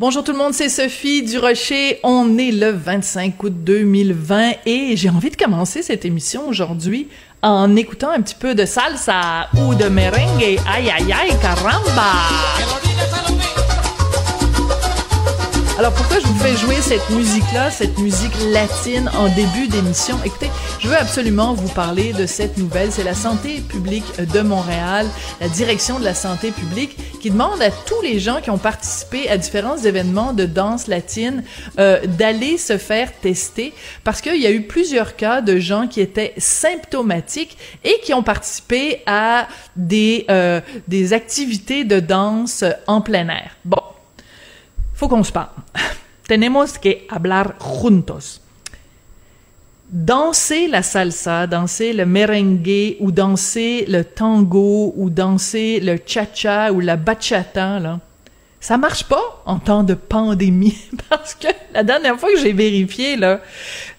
Bonjour tout le monde, c'est Sophie Durocher. On est le 25 août 2020 et j'ai envie de commencer cette émission aujourd'hui en écoutant un petit peu de salsa ou de merengue. Aïe aïe aïe, caramba! Alors pourquoi je vous fais jouer cette musique-là, cette musique latine en début d'émission? Écoutez, je veux absolument vous parler de cette nouvelle. C'est la santé publique de Montréal, la direction de la santé publique, qui demande à tous les gens qui ont participé à différents événements de danse latine euh, d'aller se faire tester parce qu'il y a eu plusieurs cas de gens qui étaient symptomatiques et qui ont participé à des, euh, des activités de danse en plein air. Bon, faut qu'on se parle. Tenemos que hablar juntos. Danser la salsa, danser le merengue ou danser le tango ou danser le cha-cha ou la bachata, là, ça marche pas en temps de pandémie parce que la dernière fois que j'ai vérifié là,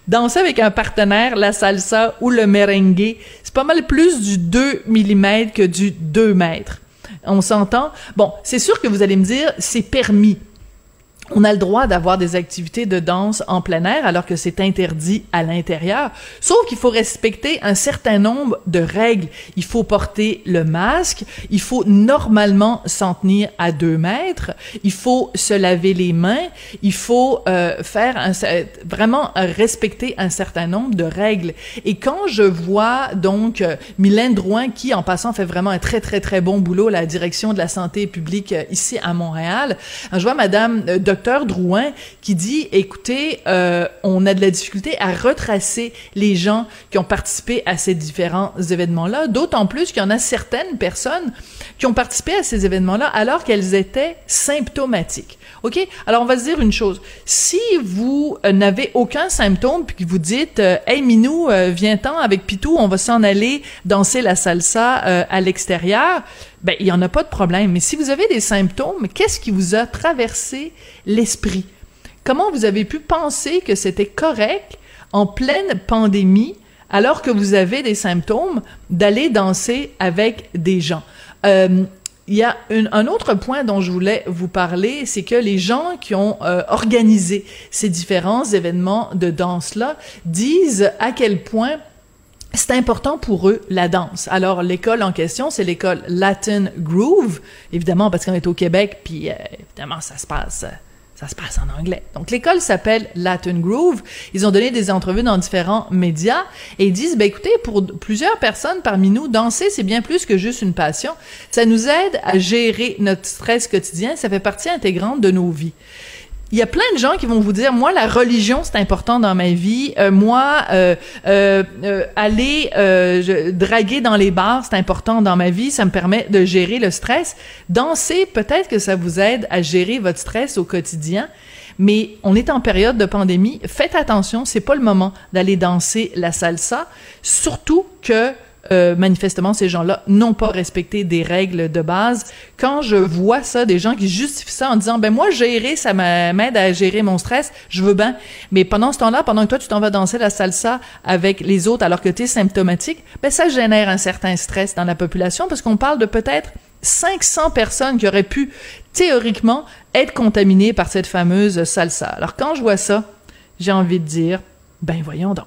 danser avec un partenaire la salsa ou le merengue, c'est pas mal plus du 2 mm que du 2 mètres. On s'entend? Bon, c'est sûr que vous allez me dire c'est permis on a le droit d'avoir des activités de danse en plein air alors que c'est interdit à l'intérieur. Sauf qu'il faut respecter un certain nombre de règles. Il faut porter le masque. Il faut normalement s'en tenir à deux mètres. Il faut se laver les mains. Il faut euh, faire vraiment respecter un certain nombre de règles. Et quand je vois donc euh, Mylène Drouin qui, en passant, fait vraiment un très très très bon boulot à la direction de la santé publique euh, ici à Montréal, je vois Madame euh, Drouin qui dit, écoutez, euh, on a de la difficulté à retracer les gens qui ont participé à ces différents événements-là, d'autant plus qu'il y en a certaines personnes qui ont participé à ces événements-là alors qu'elles étaient symptomatiques. OK? Alors, on va se dire une chose. Si vous euh, n'avez aucun symptôme puis que vous dites, euh, Hey, Minou, euh, viens-t'en avec Pitou, on va s'en aller danser la salsa à l'extérieur, ben, il n'y en a pas de problème. Mais si vous avez des symptômes, qu'est-ce qui vous a traversé l'esprit? Comment vous avez pu penser que c'était correct en pleine pandémie, alors que vous avez des symptômes, d'aller danser avec des gens? Euh, il y a un autre point dont je voulais vous parler, c'est que les gens qui ont euh, organisé ces différents événements de danse-là disent à quel point c'est important pour eux la danse. Alors l'école en question, c'est l'école Latin Groove, évidemment parce qu'on est au Québec, puis euh, évidemment ça se passe ça se passe en anglais. Donc l'école s'appelle Latin Groove. Ils ont donné des entrevues dans différents médias et ils disent ben écoutez pour plusieurs personnes parmi nous danser c'est bien plus que juste une passion. Ça nous aide à gérer notre stress quotidien, ça fait partie intégrante de nos vies il y a plein de gens qui vont vous dire moi la religion c'est important dans ma vie. Euh, moi euh, euh, aller draguer dans les bars c'est important dans ma vie. Ça me permet de gérer le stress. Danser peut-être que ça vous aide à gérer votre stress au quotidien mais on est en période de pandémie. Faites attention c'est pas le moment d'aller danser la salsa. Surtout que euh, manifestement, ces gens-là n'ont pas respecté des règles de base. Quand je vois ça, des gens qui justifient ça en disant, ben moi, gérer, ça m'aide à gérer mon stress, je veux bien. Mais pendant ce temps-là, pendant que toi, tu t'en vas danser la salsa avec les autres alors que tu es symptomatique, ben ça génère un certain stress dans la population parce qu'on parle de peut-être 500 personnes qui auraient pu, théoriquement, être contaminées par cette fameuse salsa. Alors quand je vois ça, j'ai envie de dire, ben voyons donc.